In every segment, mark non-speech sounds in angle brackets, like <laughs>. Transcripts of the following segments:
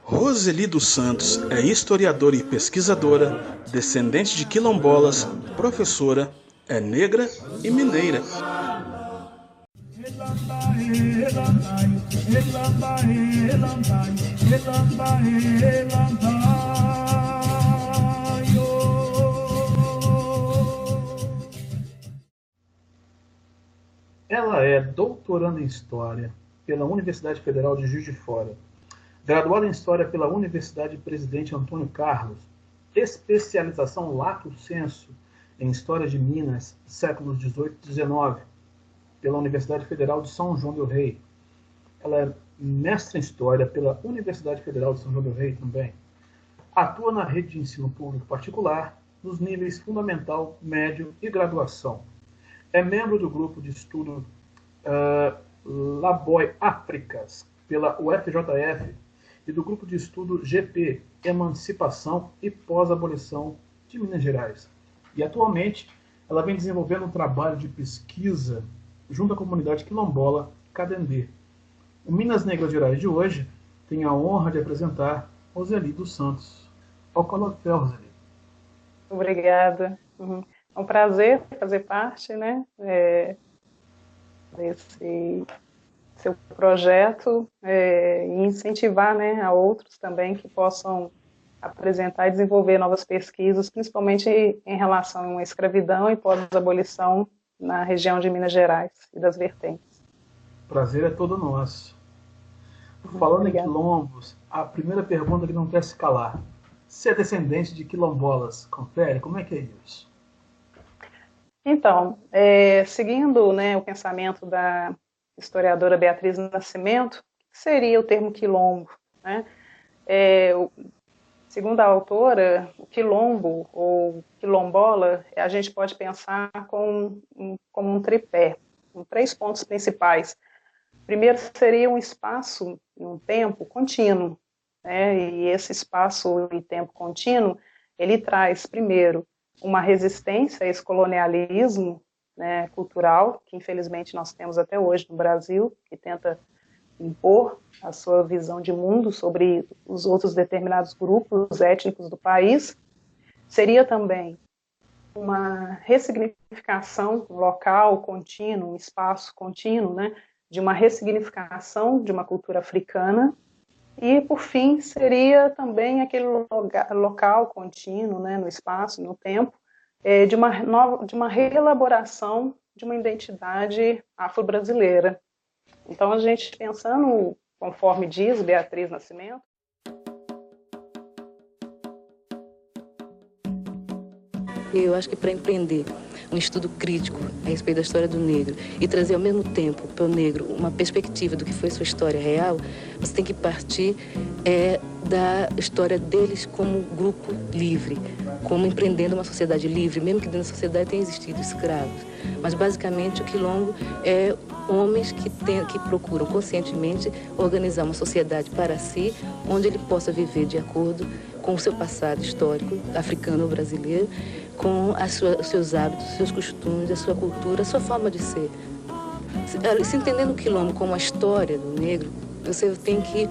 Roseli dos Santos é historiadora e pesquisadora, descendente de quilombolas, professora, é negra e mineira. É doutoranda em História pela Universidade Federal de Juiz de Fora, graduada em História pela Universidade Presidente Antônio Carlos, especialização lato sensu em História de Minas, séculos 18 e 19, pela Universidade Federal de São João del Rei. Ela é mestre em História pela Universidade Federal de São João del Rei também. Atua na rede de ensino público particular, nos níveis fundamental, médio e graduação. É membro do grupo de estudo uh, Laboi Áfricas, pela UFJF, e do grupo de estudo GP, Emancipação e Pós-Abolição de Minas Gerais. E atualmente ela vem desenvolvendo um trabalho de pesquisa junto à comunidade quilombola Cadendê. O Minas Negras Gerais de hoje tem a honra de apresentar Roseli dos Santos. Ao colofé, Roseli. Obrigada. Uhum. É um prazer fazer parte né, é, desse seu projeto é, e incentivar né, a outros também que possam apresentar e desenvolver novas pesquisas, principalmente em relação à escravidão e pós-abolição na região de Minas Gerais e das vertentes. Prazer é todo nosso. Falando em quilombos, a primeira pergunta que não quer se calar. Você é descendente de quilombolas, confere? Como é que é isso? Então, é, seguindo né, o pensamento da historiadora Beatriz Nascimento, que seria o termo quilombo? Né? É, segundo a autora, o quilombo ou quilombola, a gente pode pensar como, como um tripé, com três pontos principais. Primeiro seria um espaço e um tempo contínuo, né? e esse espaço e tempo contínuo, ele traz, primeiro, uma resistência a esse colonialismo né, cultural, que infelizmente nós temos até hoje no Brasil, que tenta impor a sua visão de mundo sobre os outros determinados grupos étnicos do país, seria também uma ressignificação local contínuo, um espaço contínuo, né, de uma ressignificação de uma cultura africana, e, por fim, seria também aquele local contínuo, né, no espaço, no tempo, é, de, uma nova, de uma reelaboração de uma identidade afro-brasileira. Então, a gente pensando, conforme diz Beatriz Nascimento, Eu acho que para empreender um estudo crítico a respeito da história do negro e trazer ao mesmo tempo para o negro uma perspectiva do que foi sua história real, você tem que partir é, da história deles como grupo livre, como empreendendo uma sociedade livre, mesmo que dentro da sociedade tenha existido escravos. Mas basicamente o quilombo é homens que, tem, que procuram conscientemente organizar uma sociedade para si, onde ele possa viver de acordo com o seu passado histórico, africano ou brasileiro, com sua, os seus hábitos, os seus costumes, a sua cultura, a sua forma de ser. Se, se entendendo o quilombo como a história do negro, você tem que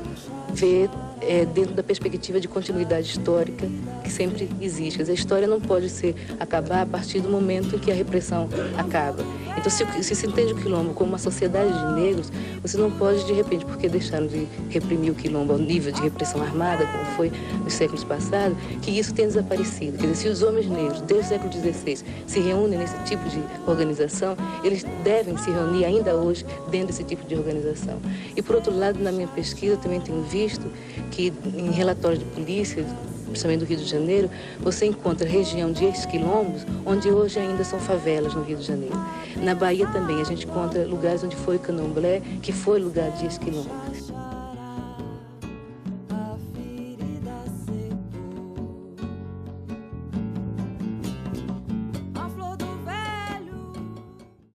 ver é, dentro da perspectiva de continuidade histórica que sempre existe. Dizer, a história não pode ser acabar a partir do momento em que a repressão acaba. Então, se, se se entende o quilombo como uma sociedade de negros, você não pode, de repente, porque deixaram de reprimir o quilombo ao nível de repressão armada, como foi nos séculos passados, que isso tenha desaparecido. Quer dizer, se os homens negros, desde o século XVI, se reúnem nesse tipo de organização, eles devem se reunir ainda hoje dentro desse tipo de organização. E, por outro lado, na minha pesquisa, também tenho visto que em relatórios de polícia, principalmente do Rio de Janeiro, você encontra região de ex-quilombos, onde hoje ainda são favelas no Rio de Janeiro. Na Bahia também, a gente encontra lugares onde foi candomblé, que foi lugar de ex-quilombos.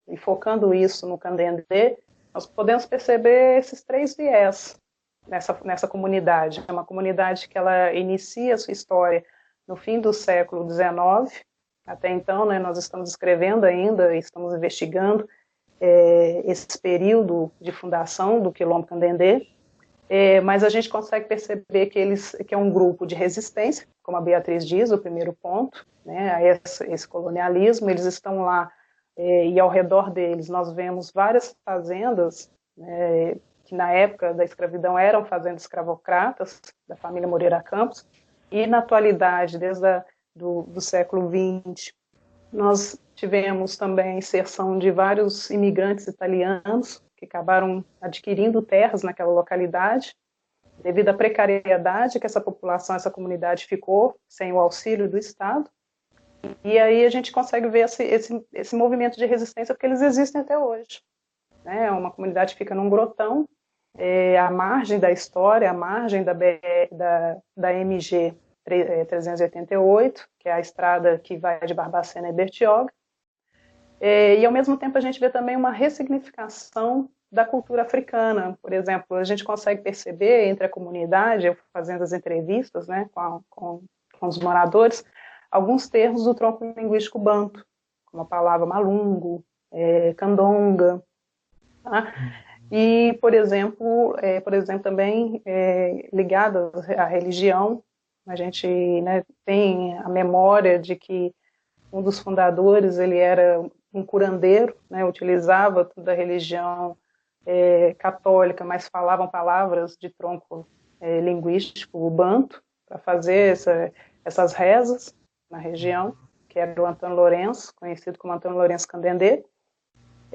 E focando isso no Candendê, nós podemos perceber esses três viés nessa, nessa comunidade. É uma comunidade que ela inicia a sua história no fim do século XIX. Até então, né, nós estamos escrevendo ainda, estamos investigando é, esse período de fundação do Quilombo Candendê, é, mas a gente consegue perceber que eles que é um grupo de resistência, como a Beatriz diz, o primeiro ponto, né, a esse, esse colonialismo, eles estão lá é, e ao redor deles nós vemos várias fazendas né, que na época da escravidão eram fazendas escravocratas da família Moreira Campos e na atualidade, desde a, do, do século XX, nós tivemos também a inserção de vários imigrantes italianos que acabaram adquirindo terras naquela localidade, devido à precariedade que essa população, essa comunidade ficou sem o auxílio do Estado. E aí a gente consegue ver esse, esse, esse movimento de resistência, porque eles existem até hoje. Né? Uma comunidade fica num grotão, é, à margem da história, à margem da, da, da MG 388, que é a estrada que vai de Barbacena e Bertioga, é, e ao mesmo tempo a gente vê também uma ressignificação da cultura africana. Por exemplo, a gente consegue perceber entre a comunidade, eu fazendo as entrevistas né, com, a, com, com os moradores, alguns termos do tronco linguístico banto, como a palavra malungo, é, candonga. Tá? E, por exemplo, é, por exemplo também é, à religião, a gente né, tem a memória de que um dos fundadores ele era um curandeiro, né, utilizava toda a religião é, católica, mas falavam palavras de tronco é, linguístico, o banto, para fazer essa, essas rezas na região, que era o Antônio Lourenço, conhecido como Antônio Lourenço Candendê,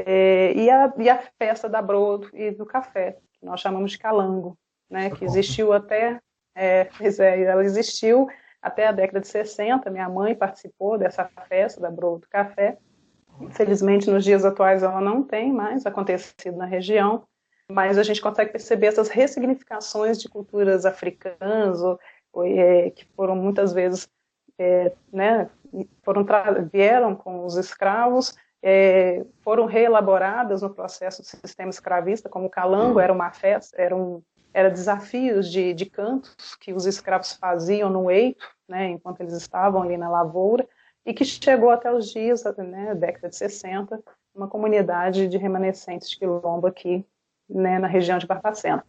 é, e, a, e a festa da brodo e do café, que nós chamamos de calango, né, que existiu até, é, é, ela existiu até a década de 60, minha mãe participou dessa festa da brodo do café, Infelizmente, nos dias atuais, ela não tem mais acontecido na região, mas a gente consegue perceber essas ressignificações de culturas africanas, ou, ou, é, que foram muitas vezes, é, né, foram vieram com os escravos, é, foram reelaboradas no processo do sistema escravista, como o calango era uma festa, era, um, era desafios de, de cantos que os escravos faziam no eito, né, enquanto eles estavam ali na lavoura, e que chegou até os dias, né, década de 60, uma comunidade de remanescentes de quilombo aqui né, na região de Barbacena.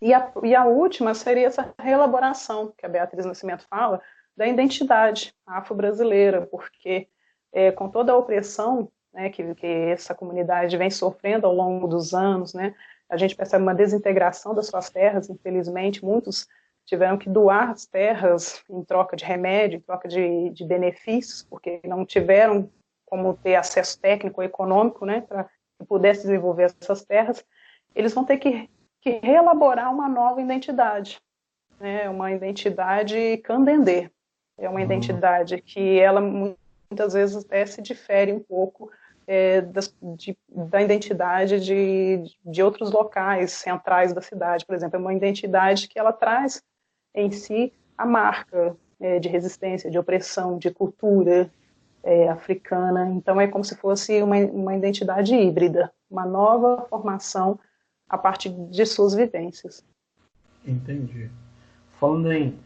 E a, e a última seria essa reelaboração que a Beatriz Nascimento fala da identidade afro-brasileira, porque é, com toda a opressão né, que, que, essa comunidade vem sofrendo ao longo dos anos, né, a gente percebe uma desintegração das suas terras, infelizmente, muitos tiveram que doar as terras em troca de remédio, em troca de, de benefícios, porque não tiveram como ter acesso técnico ou econômico, né, para que pudesse desenvolver essas terras, eles vão ter que, que reelaborar uma nova identidade, né, uma identidade candendê, é uma uhum. identidade que ela muitas vezes até se difere um pouco é, das, de, da identidade de, de outros locais centrais da cidade, por exemplo, é uma identidade que ela traz em si a marca é, de resistência, de opressão, de cultura é, africana. Então é como se fosse uma, uma identidade híbrida, uma nova formação a partir de suas vivências. Entendi. Falando em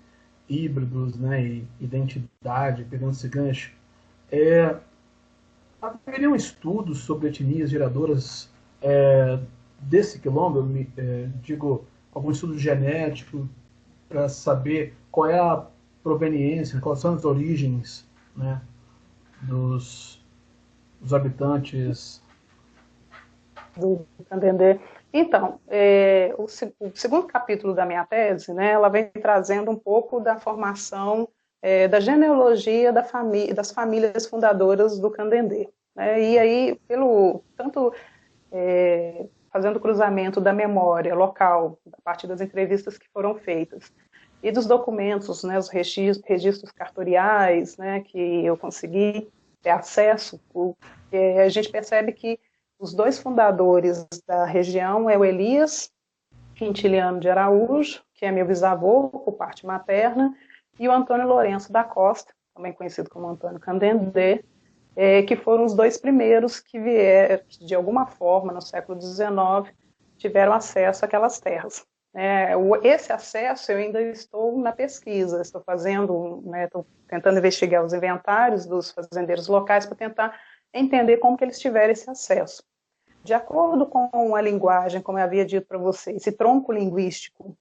híbridos, né, e identidade, pegando esse gancho, é, um estudos sobre etnias geradoras é, desse quilombo? Eu me, é, digo, algum estudo genético para saber qual é a proveniência, quais são as origens né, dos, dos habitantes do Candendê. Então, é, o, o, segundo capítulo da minha tese, né, ela vem trazendo um pouco da formação é, da genealogia da famí das famílias fundadoras do Candendê. Né, e aí, pelo tanto é, fazendo cruzamento da memória local, a partir das entrevistas que foram feitas, e dos documentos, né, os registros, registros cartoriais, né, que eu consegui ter acesso, a gente percebe que os dois fundadores da região é o Elias Quintiliano de Araújo, que é meu bisavô por parte materna, e o Antônio Lourenço da Costa, também conhecido como Antônio Candendê, é, que foram os dois primeiros que vieram, de alguma forma, no século XIX, tiveram acesso àquelas terras. É, esse acesso eu ainda estou na pesquisa, estou fazendo, né, estou tentando investigar os inventários dos fazendeiros locais para tentar entender como que eles tiveram esse acesso. de acordo com a linguagem, como eu havia dito para você, esse tronco linguístico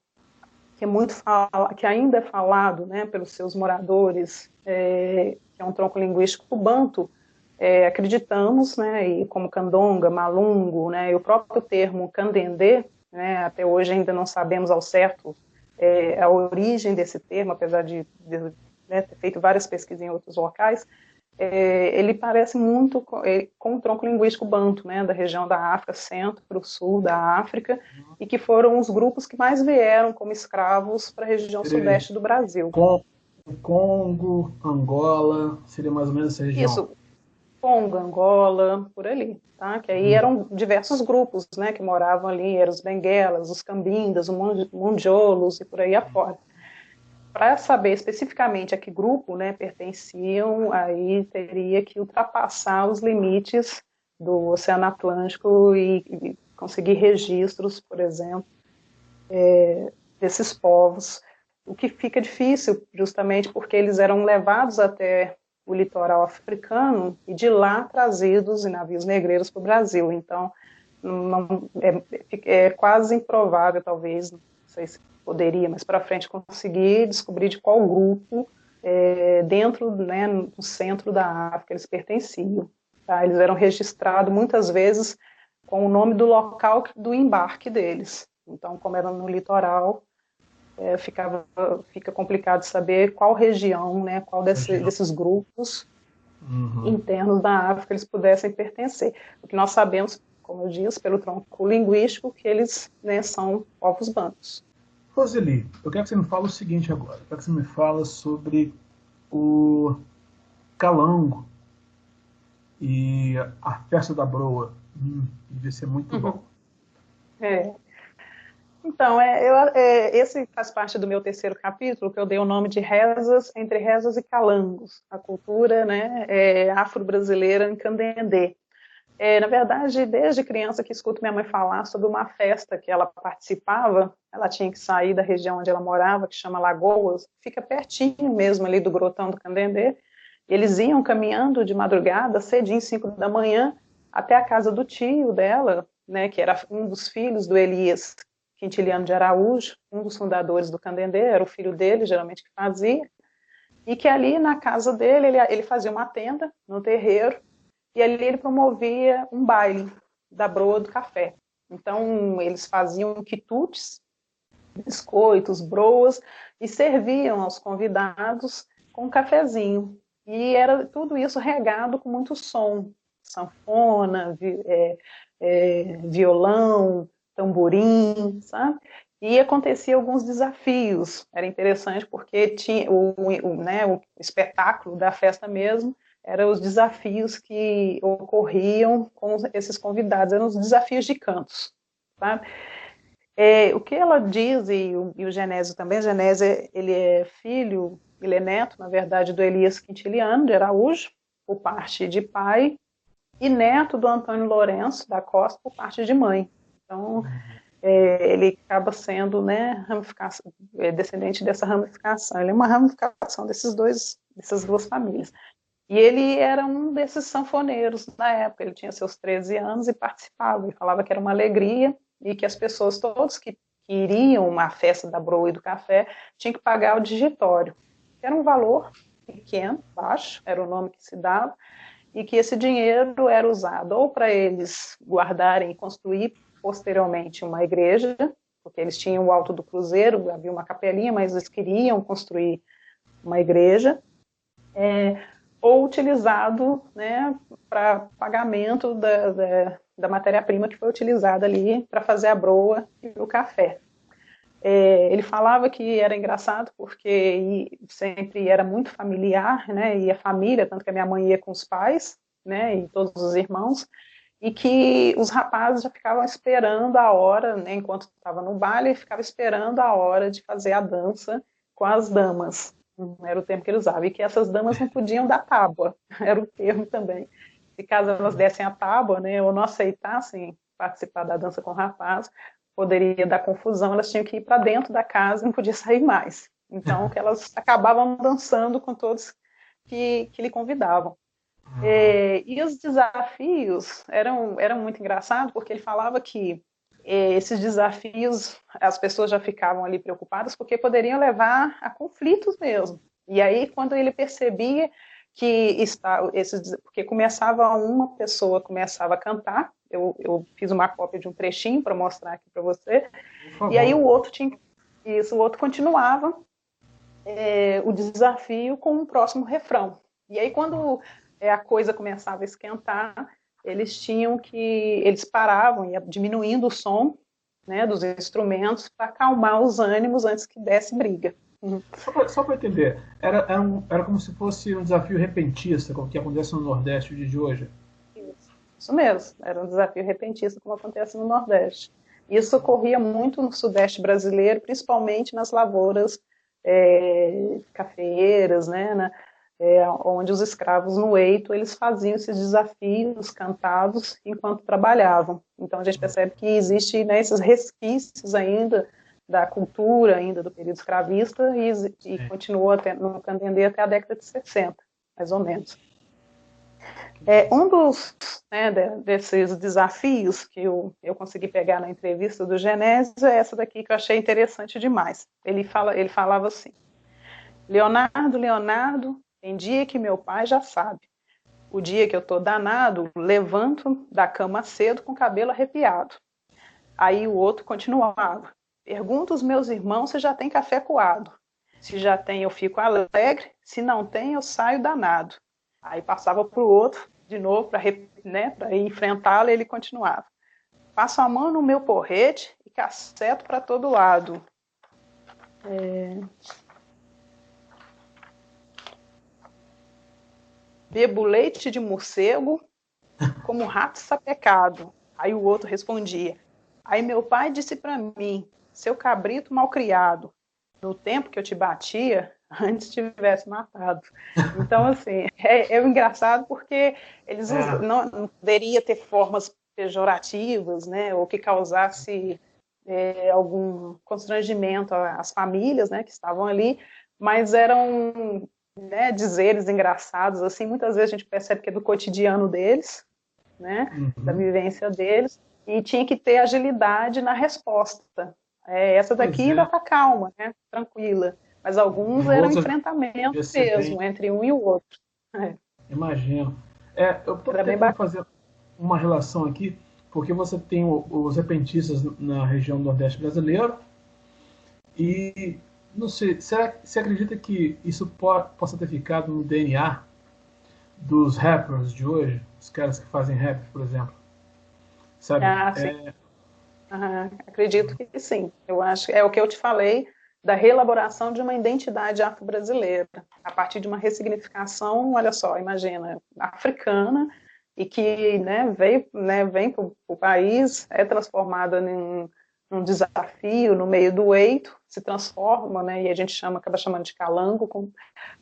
que é muito fala, que ainda é falado, né, pelos seus moradores, é, que é um tronco linguístico banto, é, acreditamos, né, e como candonga, malungo, né, e o próprio termo candendê, né, até hoje ainda não sabemos ao certo é, a origem desse termo, apesar de, de né, ter feito várias pesquisas em outros locais, é, ele parece muito com, é, com, o tronco linguístico banto, né, da região da África, centro-sul da África, uhum. e que foram os grupos que mais vieram como escravos para a região sudeste do Brasil. Congo, Angola, seria mais ou menos essa região? Isso, Congo, Angola, por ali, tá? Que aí uhum. eram diversos grupos, né, que moravam ali, eram os benguelas, os cambindas, os mundiolos e por aí afora para saber especificamente a que grupo né, pertenciam, aí teria que ultrapassar os limites do Oceano Atlântico e, e conseguir registros, por exemplo, é, desses povos, o que fica difícil justamente porque eles eram levados até o litoral africano e de lá trazidos em navios negreiros para o Brasil. Então, não, é, é, quase improvável, talvez, não sei se poderia mais para frente conseguir descobrir de qual grupo é, dentro, né, no centro da África eles pertenciam. Tá? Eles eram registrados muitas vezes com o nome do local do embarque deles. Então, como era no litoral, é, ficava, fica complicado saber qual região, né, qual desse, desses grupos uhum. internos da África eles pudessem pertencer. O que nós sabemos, como eu disse, pelo tronco linguístico, que eles né, são povos bancos. Roseli, eu quero que você me fale o seguinte agora. Eu quero que você me fale sobre o calango e a festa da broa. Hum, devia ser muito uhum. bom. É. Então, é, eu, é, esse faz parte do meu terceiro capítulo, que eu dei o nome de Rezas, Entre Rezas e Calangos, a cultura né, é, afro-brasileira em Candendê. É, na verdade, desde criança que escuto minha mãe falar sobre uma festa que ela participava, ela tinha que sair da região onde ela morava, que chama Lagoas, fica pertinho mesmo ali do Grotão do Candendê. Eles iam caminhando de madrugada, cedinho, 5 da manhã, até a casa do tio dela, né, que era um dos filhos do Elias Quintiliano de Araújo, um dos fundadores do Candendê, era o filho dele, geralmente, que fazia, e que ali na casa dele, ele, ele fazia uma tenda no terreiro, e ali ele promovia um baile da broa do café. Então, eles faziam quitutes, biscoitos, broas, e serviam aos convidados com um cafezinho. E era tudo isso regado com muito som, sanfona, vi, é, é, violão, tamborim, sabe? E acontecia alguns desafios. Era interessante porque tinha o, o, né, o espetáculo da festa mesmo eram os desafios que ocorriam com esses convidados, eram os desafios de cantos. Tá? É, o que ela diz, e o, e o Genésio também, Genésio ele é filho, ele é neto, na verdade, do Elias Quintiliano de Araújo, por parte de pai, e neto do Antônio Lourenço da Costa, por parte de mãe. Então, é, ele acaba sendo né, é, descendente dessa ramificação. Ele é uma ramificação desses dois, dessas duas famílias. E ele era um desses sanfoneiros na época, ele tinha seus 13 anos e participava, e falava que era uma alegria e que as pessoas, todos que, iriam uma festa da broa e do café, tinham que pagar o digitório, era um valor pequeno, baixo, era o nome que se dava, e que esse dinheiro era usado ou para eles guardarem e construir posteriormente uma igreja, porque eles tinham o Alto do Cruzeiro, havia uma capelinha, mas eles queriam construir uma igreja, é, ou utilizado né, para pagamento da, da, da matéria-prima que foi utilizada ali para fazer a broa e o café. É, ele falava que era engraçado porque sempre era muito familiar, né, e a família, tanto que a minha mãe ia com os pais, né, e todos os irmãos, e que os rapazes já ficavam esperando a hora, né, enquanto estava no baile, ficava esperando a hora de fazer a dança com as damas era o termo que ele usava, e que essas damas não podiam dar tábua, <laughs> era o termo também. Se caso elas dessem a tábua, né, ou não aceitassem participar da dança com o rapaz, poderia dar confusão, elas tinham que ir para dentro da casa e não podia sair mais. Então, que elas <laughs> acabavam dançando com todos que, que lhe convidavam. É, e os desafios eram, eram muito engraçados, porque ele falava que esses desafios, as pessoas já ficavam ali preocupadas, porque poderiam levar a conflitos mesmo. E aí, quando ele percebia que está, esses, porque começava uma pessoa começava a cantar, eu, eu fiz uma cópia de um trechinho para mostrar aqui para você, e aí o outro tinha, isso, o outro continuava é, o desafio com o próximo refrão. E aí, quando é, a coisa começava a esquentar, eles tinham que, eles paravam, ia diminuindo o som né, dos instrumentos para acalmar os ânimos antes que desse briga. Uhum. Só para entender, era, era, um, era, como se fosse um desafio repentista, como que acontece no Nordeste de hoje? Isso, isso mesmo, era um desafio repentista, como acontece no Nordeste. Isso ocorria muito no Sudeste brasileiro, principalmente nas lavouras é, cafeeiras, né, na, é, onde os escravos no eito eles faziam esses desafios cantados enquanto trabalhavam. Então a gente percebe que existe né, esses resquícios ainda da cultura ainda do período escravista e, e continuou até no Candendê até a década de 60, mais ou menos. É, um dos né, desses desafios que eu, eu consegui pegar na entrevista do Genésio é essa daqui que eu achei interessante demais. Ele, fala, ele falava assim: Leonardo, Leonardo, tem dia que meu pai já sabe. O dia que eu tô danado, levanto da cama cedo com o cabelo arrepiado. Aí o outro continuava: Pergunta aos meus irmãos se já tem café coado. Se já tem, eu fico alegre. Se não tem, eu saio danado. Aí passava para o outro, de novo, para né, enfrentá-lo, ele continuava. Passo a mão no meu porrete e caceto para todo lado. É... Bebo leite de morcego como rato sapecado. Aí o outro respondia. Aí meu pai disse para mim: seu cabrito malcriado, no tempo que eu te batia, <laughs> antes tivesse matado. Então, assim, <laughs> é, é engraçado porque eles é. não, não poderia ter formas pejorativas, né, ou que causasse é, algum constrangimento às famílias, né, que estavam ali, mas eram né, dizeres engraçados, assim, muitas vezes a gente percebe que é do cotidiano deles, né, uhum. da vivência deles, e tinha que ter agilidade na resposta, é, essa daqui ainda está calma, né? tranquila. Mas alguns eram enfrentamento mesmo, bem... entre um e o outro. É. Imagino. É, eu estou tentando fazer uma relação aqui, porque você tem os repentistas na região nordeste brasileira, e não sei, será, você acredita que isso po possa ter ficado no DNA dos rappers de hoje? Os caras que fazem rap, por exemplo? Sabe? Ah, sim. É, acredito que sim. Eu acho é o que eu te falei da reelaboração de uma identidade afro-brasileira, a partir de uma ressignificação, olha só, imagina, africana, e que né, veio, né, vem para o país, é transformada em um desafio no meio do eito, se transforma, né, e a gente chama, acaba chamando de calango, com,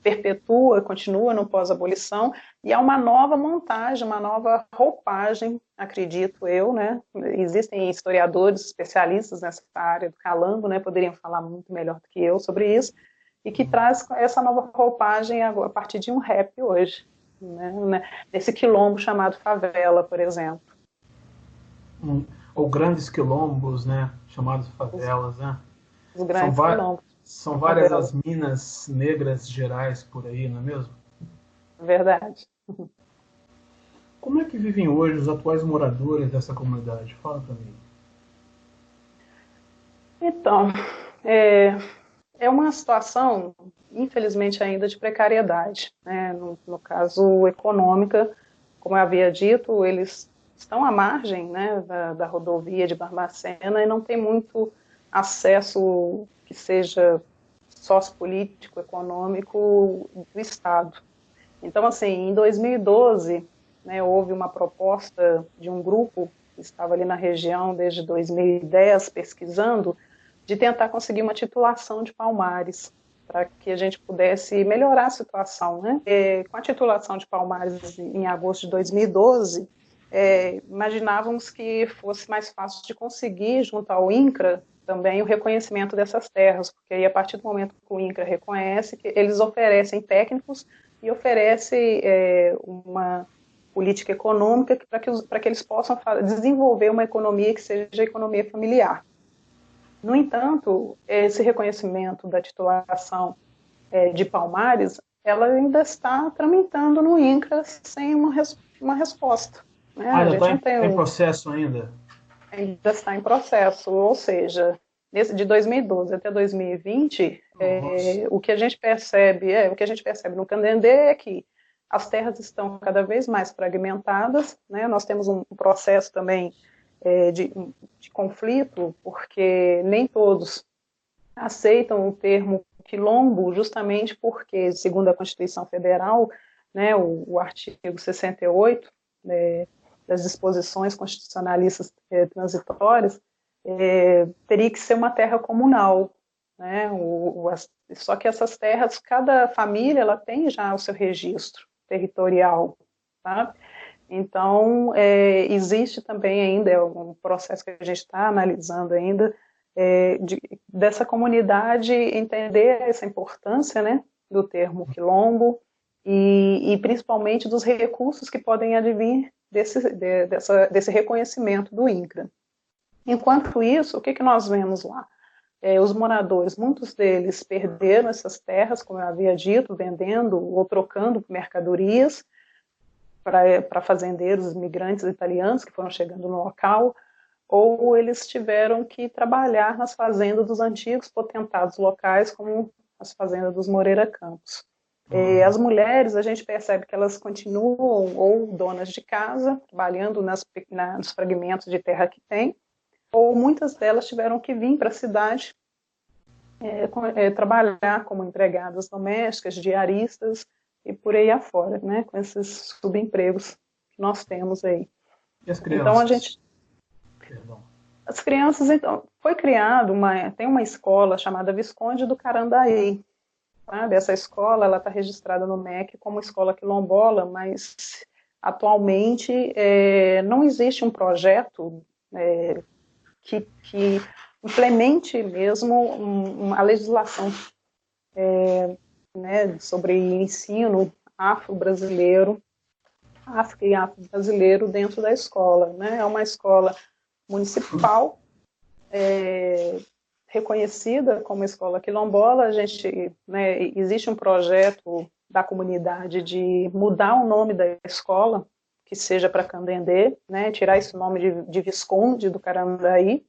perpetua, continua no pós-abolição, e há uma nova montagem, uma nova roupagem, acredito eu, né, existem historiadores, especialistas nessa área do calango, né, poderiam falar muito melhor do que eu sobre isso, e que traz essa nova roupagem a partir de um rap hoje, né, né nesse quilombo chamado favela, por exemplo. Hum ou grandes quilombos, né, chamados favelas, né? Os grandes são quilombos. São várias as minas negras gerais por aí, não é mesmo? Verdade. Como é que vivem hoje os atuais moradores dessa comunidade? Fala para mim. Então, é, é uma situação, infelizmente, ainda de precariedade. Né? No, no caso econômica, como eu havia dito, eles estão à margem né, da, da rodovia de Barbacena e não tem muito acesso que seja sociopolítico, econômico do Estado. Então, assim, em 2012, né, houve uma proposta de um grupo que estava ali na região desde 2010 pesquisando, de tentar conseguir uma titulação de Palmares, para que a gente pudesse melhorar a situação. Né? E, com a titulação de Palmares em agosto de 2012, é, imaginávamos que fosse mais fácil de conseguir, junto ao INCRA, também o reconhecimento dessas terras, porque aí, a partir do momento que o INCRA reconhece, que eles oferecem técnicos e oferece é, uma política econômica para que, que eles possam desenvolver uma economia que seja economia familiar. No entanto, esse reconhecimento da titulação é, de Palmares, ela ainda está tramitando no INCRA sem uma, res, uma resposta. Né? Ah, ainda está em, em processo ainda? Ainda está em processo, ou seja, nesse, de 2012 até 2020, é, o que a gente percebe, é, o que a gente percebe no Candendê é que as terras estão cada vez mais fragmentadas, né? Nós temos um processo também é, de, de, conflito, porque nem todos aceitam o termo quilombo, justamente porque, segundo a Constituição Federal, né, o, o artigo 68 né, das disposições constitucionalistas é, transitórias, é, teria que ser uma terra comunal, né? O, o, as, só que essas terras, cada família ela tem já o seu registro territorial, tá? Então, é, existe também ainda, é um processo que a gente está analisando ainda, é, de, dessa comunidade entender essa importância né, do termo quilombo e, e principalmente dos recursos que podem advir desse, de, dessa, desse reconhecimento do INCRA. Enquanto isso, o que, que nós vemos lá? É, os moradores, muitos deles perderam essas terras, como eu havia dito, vendendo ou trocando mercadorias para fazendeiros imigrantes italianos que foram chegando no local, ou eles tiveram que trabalhar nas fazendas dos antigos potentados locais, como as fazendas dos Moreira Campos. Uhum. as mulheres, a gente percebe que elas continuam ou donas de casa, trabalhando nas, na, nos fragmentos de terra que tem, ou muitas delas tiveram que vir para a cidade é, é, trabalhar como empregadas domésticas, diaristas e por aí afora, né, com esses subempregos que nós temos aí. E as crianças? Então a gente Perdão. As crianças, então, foi criado uma, tem uma escola chamada Visconde do Carandaí. Sabe? Essa escola, ela está registrada no MEC como escola quilombola, mas atualmente é, não existe um projeto é, que, que, implemente mesmo a legislação é, né, sobre ensino afro-brasileiro, afro e afro-brasileiro dentro da escola. Né? É uma escola municipal, é, reconhecida como escola quilombola. A gente, né, existe um projeto da comunidade de mudar o nome da escola, que seja para Candendê, né, tirar esse nome de, de Visconde do Carandaí.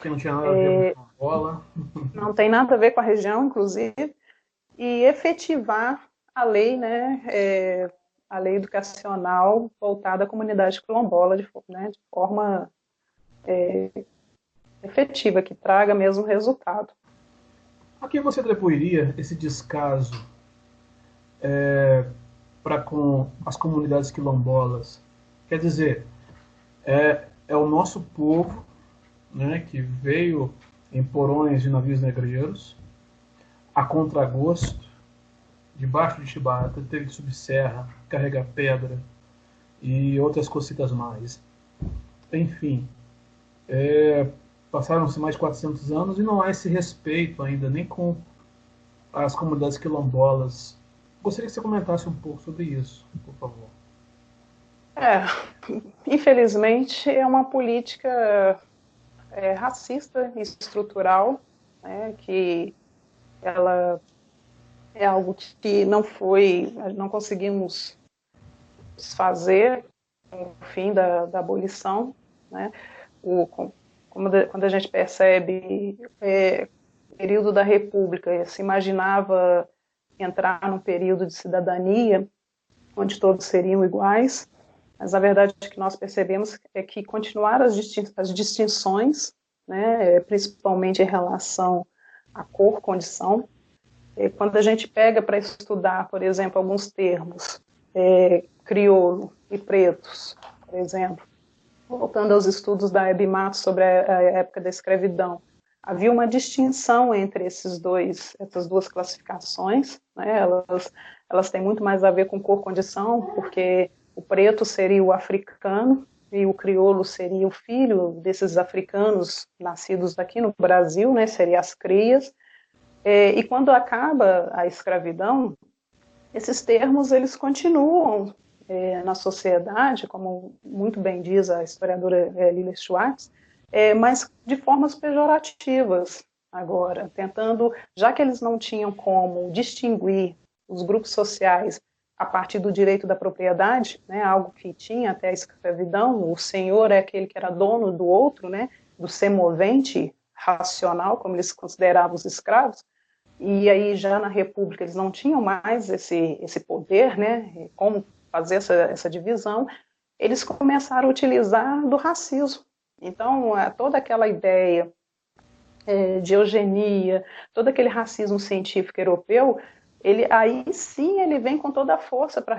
Que não tinha nada a ver é, com a bola. <laughs> Não tem nada a ver com a região, inclusive. E efetivar a lei, né, é, a lei educacional voltada à comunidade quilombola de, né, de forma é, efetiva, que traga mesmo resultado. A que você atribuiria esse descaso é, para com as comunidades quilombolas? Quer dizer, é, é o nosso povo né, que veio em porões de navios negreiros, a contragosto, debaixo de chibata, teve que subir serra, carregar pedra e outras cositas mais. Enfim, é, Passaram-se mais de 400 anos e não há esse respeito ainda, nem com as comunidades quilombolas. Gostaria que você comentasse um pouco sobre isso, por favor. É, infelizmente é uma política é, racista e estrutural, né, que ela é algo que não foi, não conseguimos fazer no fim da, da abolição, né, o, quando a gente percebe é, o período da República, se imaginava entrar num período de cidadania, onde todos seriam iguais, mas a verdade que nós percebemos é que continuar as, distin as distinções, né, principalmente em relação à cor, condição, é, quando a gente pega para estudar, por exemplo, alguns termos, é, crioulo e pretos, por exemplo, voltando aos estudos da Hebe Matos sobre a, época da escravidão, havia uma distinção entre esses dois, essas duas classificações. Né? Elas, elas têm muito mais a ver com cor-condição, porque o preto seria o africano e o crioulo seria o filho desses africanos nascidos aqui no Brasil, né? Seria as crias. É, e quando acaba a escravidão, esses termos eles continuam é, na sociedade, como muito bem diz a historiadora é, Lila Schwartz, é, mas de formas pejorativas agora, tentando, já que eles não tinham como distinguir os grupos sociais a partir do direito da propriedade, né, algo que tinha até a escravidão, o senhor é aquele que era dono do outro, né, do semovente racional, como eles consideravam os escravos, e aí já na República eles não tinham mais esse, esse poder, né, como fazer essa, essa divisão, eles começaram a utilizar do racismo. Então, toda aquela ideia é, de eugenia, todo aquele racismo científico europeu, ele aí sim ele vem com toda a força para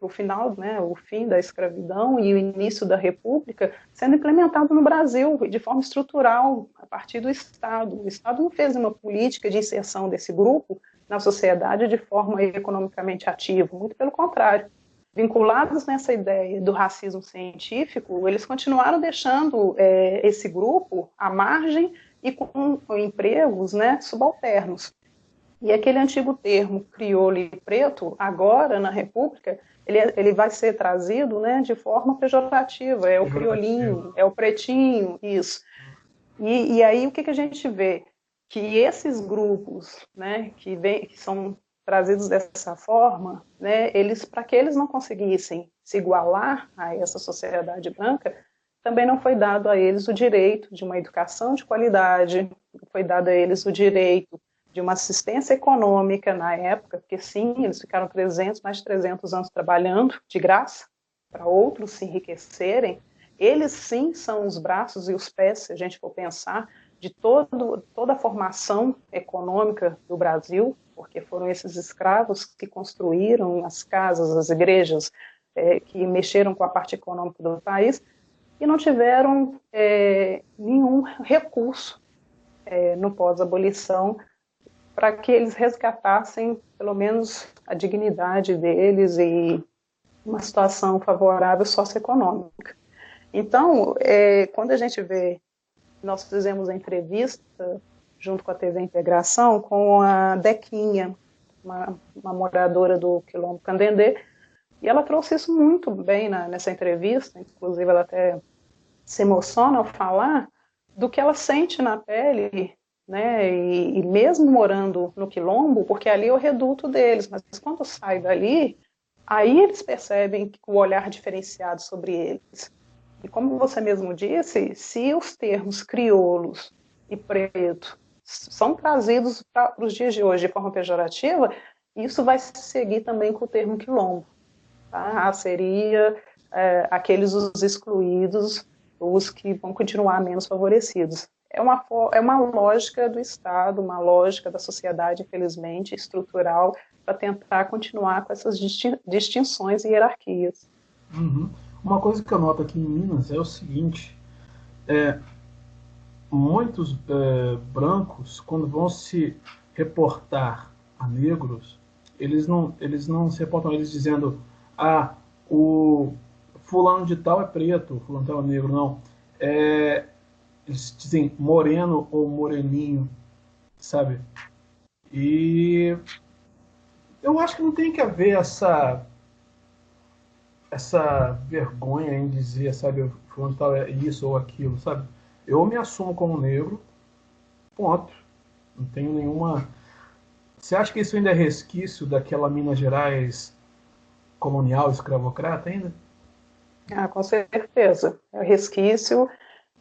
o final, né, o fim da escravidão e o início da república sendo implementado no Brasil de forma estrutural a partir do Estado. O Estado não fez uma política de inserção desse grupo na sociedade de forma economicamente ativa, muito pelo contrário. Vinculados nessa ideia do racismo científico, eles continuaram deixando é, esse grupo à margem e com, empregos né, subalternos. E aquele antigo termo crioulo e preto, agora na República, ele, ele vai ser trazido né, de forma pejorativa. É o criolinho, é o pretinho, isso. E, e aí o que, que a gente vê? Que esses grupos né, que, vem, que são trazidos dessa forma, né, eles para que eles não conseguissem se igualar a essa sociedade branca, também não foi dado a eles o direito de uma educação de qualidade, foi dado a eles o direito de uma assistência econômica na época, porque sim, eles ficaram 300, mais de 300 anos trabalhando de graça para outros se enriquecerem. Eles sim são os braços e os pés, se a gente for pensar, de todo, toda a formação econômica do Brasil, porque foram esses escravos que construíram as casas, as igrejas, é, que mexeram com a parte econômica do país e não tiveram é, nenhum recurso é, no pós-abolição para que eles resgatassem pelo menos a dignidade deles e uma situação favorável socioeconômica. Então, é, quando a gente vê, nós fizemos a entrevista junto com a TV Integração com a Dequinha, uma, uma moradora do Quilombo Candendê, e ela trouxe isso muito bem na, nessa entrevista, inclusive ela até se emociona ao falar do que ela sente na pele né? E, e, mesmo morando no quilombo, porque ali é o reduto deles, mas quando sai dali, aí eles percebem o olhar diferenciado sobre eles. E como você mesmo disse, se os termos crioulos e preto são trazidos para os dias de hoje de forma pejorativa, isso vai seguir também com o termo quilombo. Tá? Ah, seria é, aqueles os excluídos, os que vão continuar menos favorecidos é uma, é uma lógica do Estado, uma lógica da sociedade, infelizmente, estrutural, para tentar continuar com essas distinções e hierarquias. Uhum. Uma coisa que eu noto aqui em Minas é o seguinte: é, muitos é, brancos, quando vão se reportar a negros, eles não, eles não se reportam eles dizendo, ah, o fulano de tal é preto, fulano de tal é negro, não. É, eles dizem moreno ou moreninho, sabe? E eu acho que não tem que haver essa essa vergonha em dizer, sabe, fulano tal é isso ou aquilo, sabe? Eu me assumo como negro, ponto. Não tenho nenhuma. Você acha que isso ainda é resquício daquela Minas Gerais colonial escravocrata ainda? Ah, com certeza. É resquício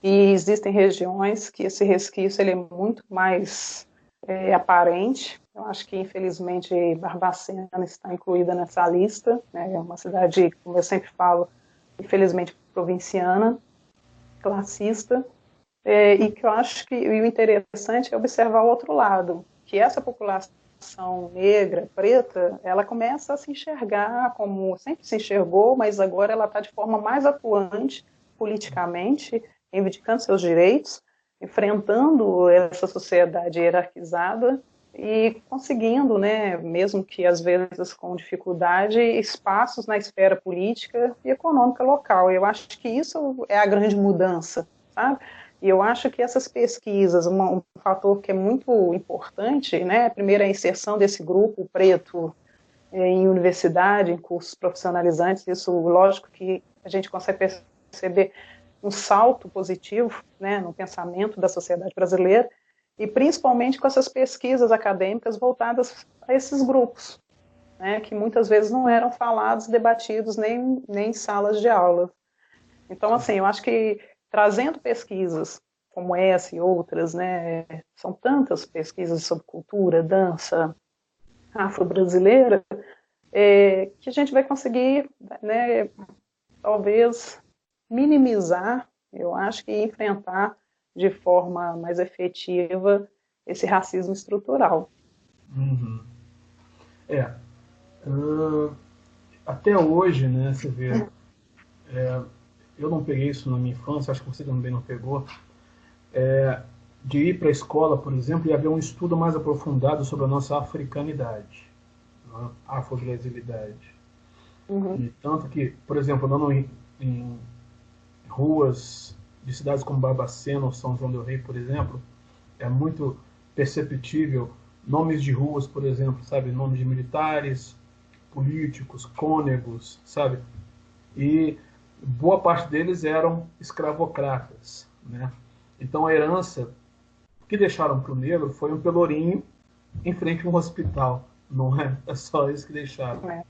e existem regiões que esse resquício ele é muito mais é, aparente. Eu acho que, infelizmente, Barbacena está incluída nessa lista. Né? É uma cidade, como eu sempre falo, infelizmente provinciana, classista, é, e que eu acho que o interessante é observar o outro lado, que essa população negra, preta, ela começa a se enxergar como sempre se enxergou, mas agora ela está de forma mais atuante politicamente reivindicando seus direitos, enfrentando essa sociedade hierarquizada e conseguindo, né, mesmo que às vezes com dificuldade, espaços na esfera política e econômica local. Eu acho que isso é a grande mudança, sabe? E eu acho que essas pesquisas, uma, um fator que é muito importante, né, primeiro a inserção desse grupo preto é, em universidade, em cursos profissionalizantes, isso, lógico que a gente consegue perceber um salto positivo né, no pensamento da sociedade brasileira, e principalmente com essas pesquisas acadêmicas voltadas a esses grupos, né, que muitas vezes não eram falados, debatidos nem, nem em salas de aula. Então, assim, eu acho que trazendo pesquisas como essa e outras, né, são tantas pesquisas sobre cultura, dança afro-brasileira, é, que a gente vai conseguir, né, talvez minimizar, eu acho que enfrentar de forma mais efetiva esse racismo estrutural. Uhum. É. Uh, até hoje, né, você vê, é, eu não peguei isso na minha infância, acho que você também não pegou, é, de ir para a escola, por exemplo, e haver um estudo mais aprofundado sobre a nossa africanidade, né, afro-brasilidade. Uhum. Tanto que, por exemplo, andando em, em ruas de cidades como Barbacena ou São João del Rei, por exemplo, é muito perceptível nomes de ruas, por exemplo, sabe, nomes de militares, políticos, cônegos, sabe? E boa parte deles eram escravocratas, né? Então a herança que deixaram para o negro foi um pelourinho em frente a um hospital, não é? É só isso que deixaram. É.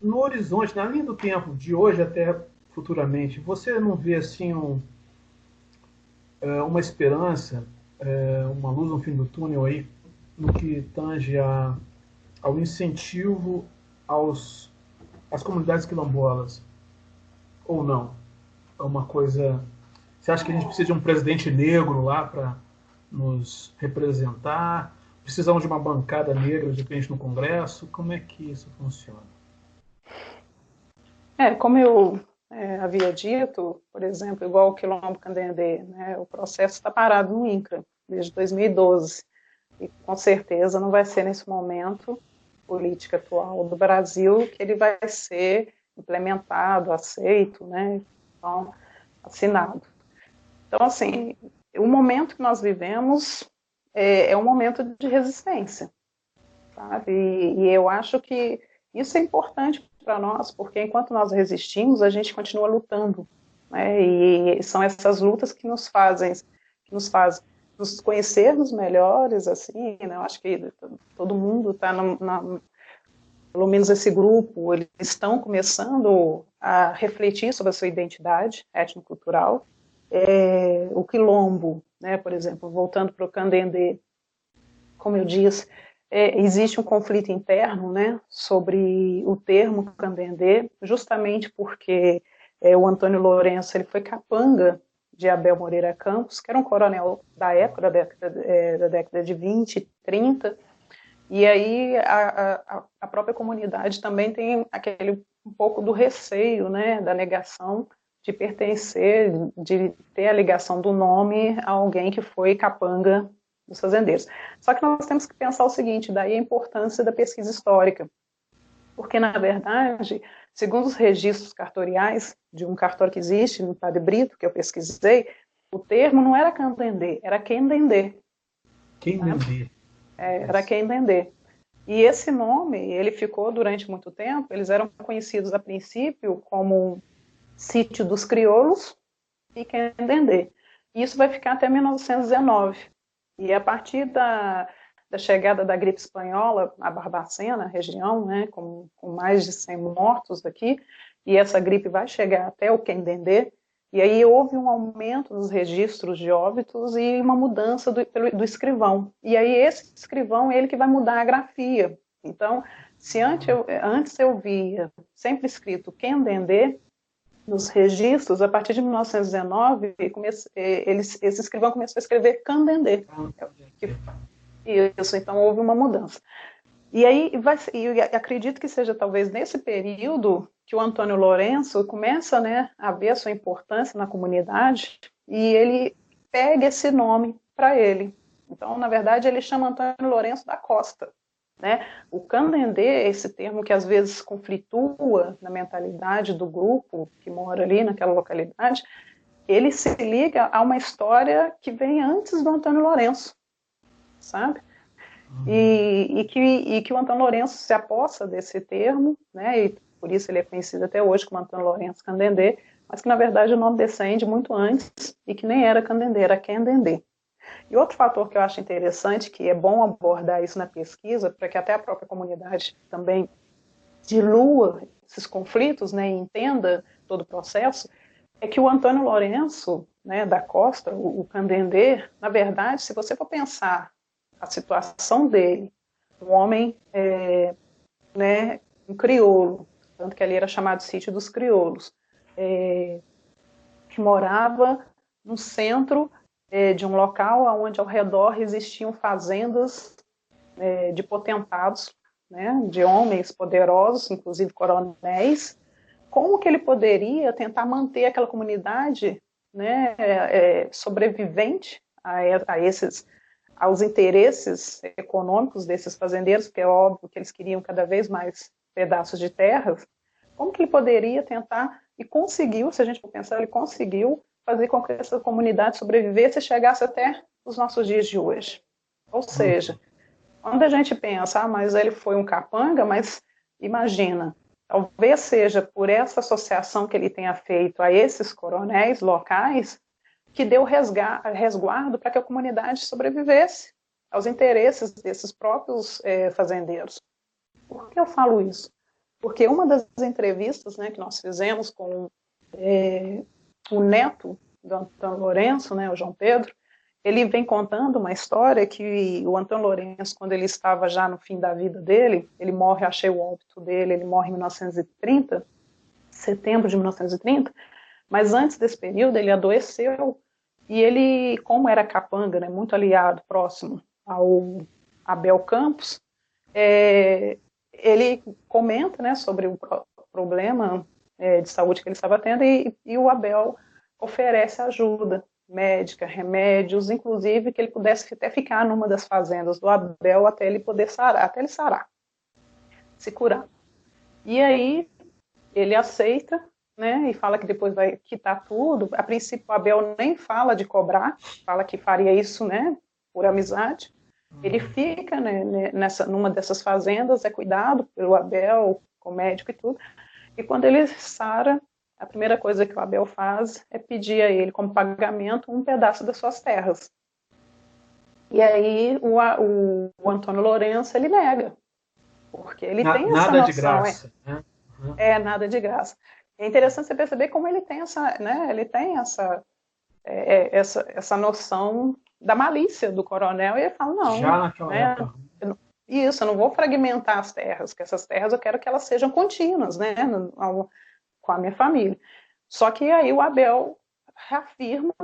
No horizonte, na linha do tempo de hoje até futuramente, você não vê assim um, é, uma esperança, é, uma luz no fim do túnel aí, no que tange a, ao incentivo aos, às comunidades quilombolas? Ou não? É uma coisa. Você acha que a gente precisa de um presidente negro lá para nos representar? Precisamos de uma bancada negra, de repente, no Congresso? Como é que isso funciona? É, como eu é, havia dito, por exemplo, igual o Quilombo Candendê, né, o processo está parado no INCRA desde 2012 e com certeza não vai ser nesse momento política atual do Brasil que ele vai ser implementado, aceito, né, então, assinado. Então, assim, o momento que nós vivemos é, é um momento de resistência, sabe? E, e eu acho que isso é importante para nós, porque enquanto nós resistimos, a gente continua lutando. Né? E são essas lutas que nos fazem, que nos fazem nos conhecermos melhores, assim, né? Eu acho que todo mundo está pelo menos esse grupo, eles estão começando a refletir sobre a sua identidade étnico-cultural. É, o quilombo, né, por exemplo, voltando para o Candendê, como eu disse, é, existe um conflito interno né, sobre o termo candendê, justamente porque é, o Antônio Lourenço ele foi capanga de Abel Moreira Campos, que era um coronel da época, da década, é, da década de 20, 30, e aí a, a, a, própria comunidade também tem aquele um pouco do receio, né, da negação de pertencer, de ter a ligação do nome a alguém que foi capanga dos fazendeiros. Só que nós temos que pensar o seguinte, daí a importância da pesquisa histórica. Porque, na verdade, segundo os registros cartoriais de um cartório que existe no Padre Brito, que eu pesquisei, o termo não era candendê, era quendendê. Quendendê. É, era quendendê. E esse nome, ele ficou durante muito tempo, eles eram conhecidos a princípio como Sítio dos Crioulos e Quendendê. Isso vai ficar até 1919. E a partir da, da chegada da gripe espanhola a Barbacena, região, né, com, com, mais de 100 mortos aqui, e essa gripe vai chegar até o Quendendê, e aí houve um aumento nos registros de óbitos e uma mudança do, do escrivão. E aí esse escrivão é ele que vai mudar a grafia. Então, se antes eu, antes eu via sempre escrito Quendendê, nos registros, a partir de 1919, comece, eh, eles, esse escrivão começou a escrever Candendê. Isso, então houve uma mudança. E aí, vai, e acredito que seja talvez nesse período que o Antônio Lourenço começa né, a ver a sua importância na comunidade e ele pega esse nome para ele. Então, na verdade, ele chama Antônio Lourenço da Costa. Né? O candendê, esse termo que às vezes conflitua na mentalidade do grupo que mora ali naquela localidade, ele se liga a uma história que vem antes do Antônio Lourenço, sabe? Uhum. E, e, que, e que o Antônio Lourenço se aposta desse termo, né, e por isso ele é conhecido até hoje como Antônio Lourenço Candendê, mas que na verdade o nome descende muito antes e que nem era Candendê, era Candendê. E outro fator que eu acho interessante, que é bom abordar isso na pesquisa, para que até a própria comunidade também dilua esses conflitos né, e entenda todo o processo, é que o Antônio Lourenço né, da Costa, o, o Candendê, na verdade, se você for pensar a situação dele, um homem, é, né, um crioulo, tanto que ali era chamado sítio dos crioulos, é, que morava no centro é, de um local onde ao redor existiam fazendas é, de potentados, né, de homens poderosos, inclusive coronéis, como que ele poderia tentar manter aquela comunidade né, é, sobrevivente a, a, esses aos interesses econômicos desses fazendeiros, porque é óbvio que eles queriam cada vez mais pedaços de terras, como que ele poderia tentar e conseguiu, se a gente for pensar, ele conseguiu fazer com que essa comunidade sobrevivesse e chegasse até os nossos dias de hoje. Ou seja, quando a gente pensa, ah, mas ele foi um capanga, mas imagina, talvez seja por essa associação que ele tenha feito a esses coronéis locais que deu resguardo para que a comunidade sobrevivesse aos interesses desses próprios é, fazendeiros. Por que eu falo isso? Porque uma das entrevistas né, que nós fizemos com é, o neto do Antônio Lourenço, né, o João Pedro, ele vem contando uma história que o Antônio Lourenço, quando ele estava já no fim da vida dele, ele morre, achei o óbito dele, ele morre em 1930, setembro de 1930, mas antes desse período ele adoeceu e ele, como era capanga, né, muito aliado, próximo ao Abel Campos, é, ele comenta né, sobre o problema é, de saúde que ele estava tendo e, e, o Abel oferece ajuda médica, remédios, inclusive que ele pudesse até ficar numa das fazendas do Abel até ele poder sarar, até ele sarar, se curar. E aí ele aceita, né, e fala que depois vai quitar tudo. A princípio o Abel nem fala de cobrar, fala que faria isso, né, por amizade. Ele fica né, nessa, numa dessas fazendas, é cuidado pelo Abel, com o médico e tudo. E quando ele sara, a primeira coisa que o Abel faz é pedir a ele, como pagamento, um pedaço das suas terras. E aí o, o, o Antônio Lourenço, ele nega. Porque ele Na, tem essa nada noção. De graça, é, né? uhum. é, nada de graça. É interessante você perceber como ele tem essa, né, ele tem essa, é, é essa, essa noção da malícia do coronel e ele fala, não, Já naquela né, época. Eu, isso, eu não vou fragmentar as terras, que essas terras eu quero que elas sejam contínuas, né, no, com a minha família. Só que aí o Abel reafirma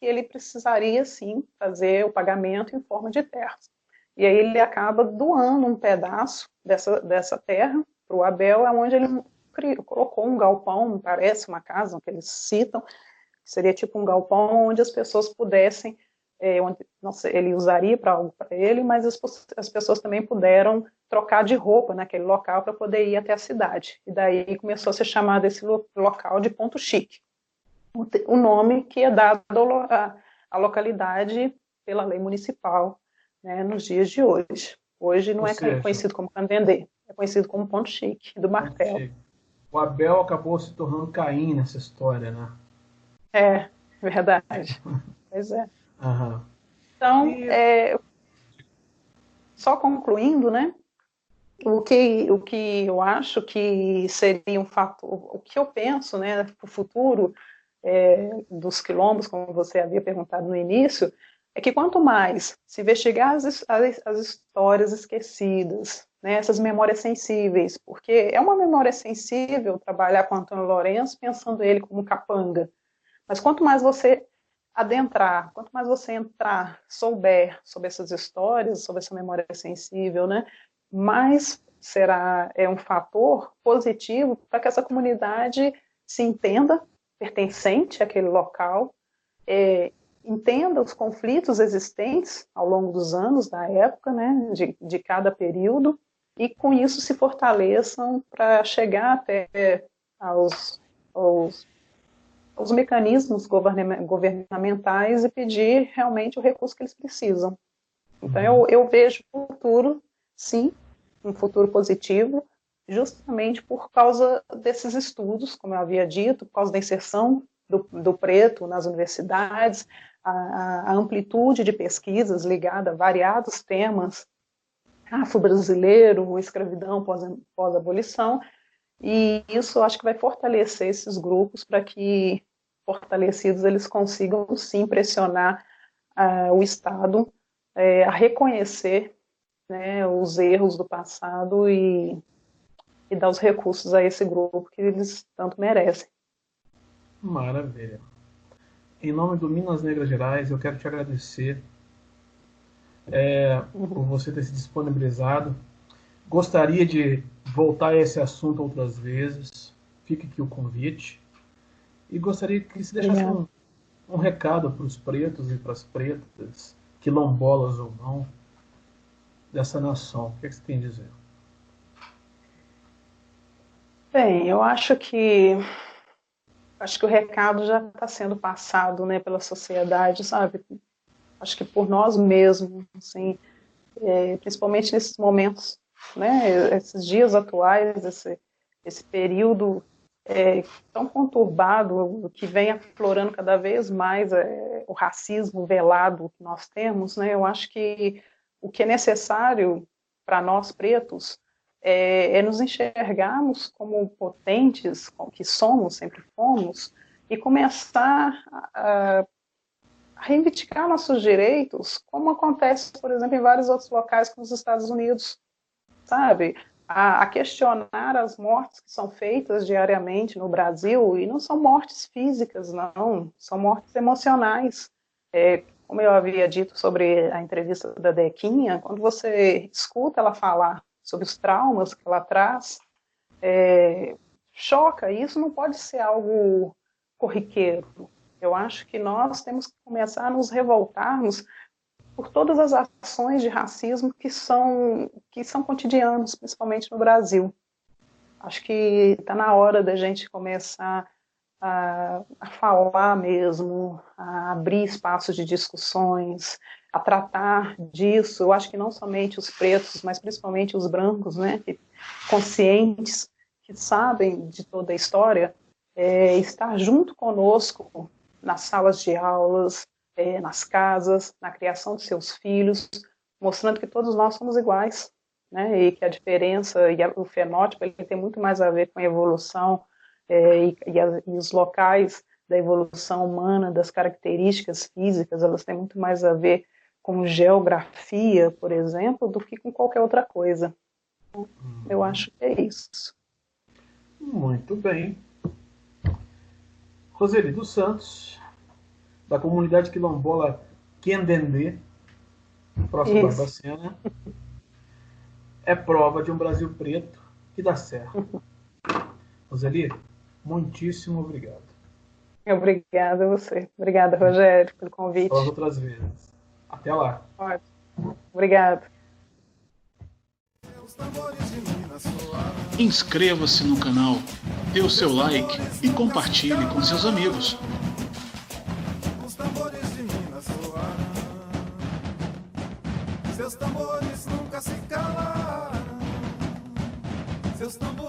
que ele precisaria sim fazer o pagamento em forma de terras. E aí ele acaba doando um pedaço dessa, dessa terra para o Abel, é onde ele criou, colocou um galpão, parece uma casa que eles citam, seria tipo um galpão onde as pessoas pudessem é, onde sei, ele usaria para algo para ele, mas as, as, pessoas também puderam trocar de roupa naquele local para poder ir até a cidade. E daí começou a ser chamado esse lo local de Ponto Chique. O, o nome que é dado à localidade pela lei municipal né, nos dias de hoje. Hoje não Ou é seja, conhecido como Candendê, é conhecido como Ponto Chique, do Martelo. O Abel acabou se tornando Caim nessa história, né? É, verdade. pois é. Uhum. Então, é, só concluindo, né? O que, o que eu acho que seria um fato, o que eu penso, né, para o futuro é, dos quilombos, como você havia perguntado no início, é que quanto mais se investigar as, as, as histórias esquecidas, né, essas memórias sensíveis, porque é uma memória sensível trabalhar com Antônio Lourenço pensando ele como capanga, mas quanto mais você adentrar, quanto mais você entrar, souber sobre essas histórias, sobre essa memória sensível, né, mais será é um fator positivo para que essa comunidade se entenda pertencente àquele local, é, entenda os conflitos existentes ao longo dos anos da época, né, de, de cada período, e com isso se fortaleçam para chegar até aos, aos os mecanismos governamentais e pedir realmente o recurso que eles precisam. Então eu, eu vejo futuro, sim, um futuro positivo, justamente por causa desses estudos, como eu havia dito, por causa da inserção do, do preto nas universidades, a, a amplitude de pesquisas ligada a variados temas, afro-brasileiro, escravidão pós-abolição, e isso eu acho que vai fortalecer esses grupos para que, fortalecidos, eles consigam sim pressionar uh, o Estado uh, a reconhecer né, os erros do passado e, e dar os recursos a esse grupo que eles tanto merecem. Maravilha. Em nome do Minas Negras Gerais, eu quero te agradecer é, uhum. por você ter se disponibilizado. Gostaria de voltar a esse assunto outras vezes. Fique aqui o convite. E gostaria que se deixasse um, um recado para os pretos e para as pretas, quilombolas ou não, dessa nação. O que, é que você tem a dizer? Bem, eu acho que acho que o recado já está sendo passado, né, pela sociedade, sabe? Acho que por nós mesmos, assim, é, principalmente nesses momentos, né, esses dias atuais, esse, esse período é, tão conturbado que vem aflorando cada vez mais é, o racismo velado que nós temos, né? Eu acho que o que é necessário para nós pretos é, é, nos enxergarmos como potentes, como que somos, sempre fomos, e começar a, a reivindicar nossos direitos, como acontece, por exemplo, em vários outros locais como os Estados Unidos, sabe? A, questionar as mortes que são feitas diariamente no Brasil, e não são mortes físicas, não, são mortes emocionais. É, como eu havia dito sobre a entrevista da Dequinha, quando você escuta ela falar sobre os traumas que ela traz, é, choca. E isso não pode ser algo corriqueiro. Eu acho que nós temos que começar a nos revoltarmos por todas as ações de racismo que são, que são cotidianos, principalmente no Brasil. Acho que está na hora da gente começar a, a, falar mesmo, a abrir espaços de discussões, a tratar disso. Eu acho que não somente os pretos, mas principalmente os brancos, né, conscientes, que sabem de toda a história, é, estar junto conosco nas salas de aulas, é, nas casas, na criação de seus filhos, mostrando que todos nós somos iguais, né, e que a diferença e a, o fenótipo ele tem muito mais a ver com a evolução é, e, e, as, e os locais da evolução humana, das características físicas, elas têm muito mais a ver com geografia, por exemplo, do que com qualquer outra coisa. Eu uhum. acho que é isso. Muito bem. Roseli dos Santos, da comunidade quilombola Quendendê, próximo da Barbacena, é prova de um Brasil preto que dá certo. Roseli, muitíssimo obrigado. Obrigada a você. Obrigada, Rogério, pelo convite. Para outras vezes. Até lá. Ótimo. Obrigado. Inscreva-se no canal, dê o seu like e compartilhe com seus amigos. seus tambores.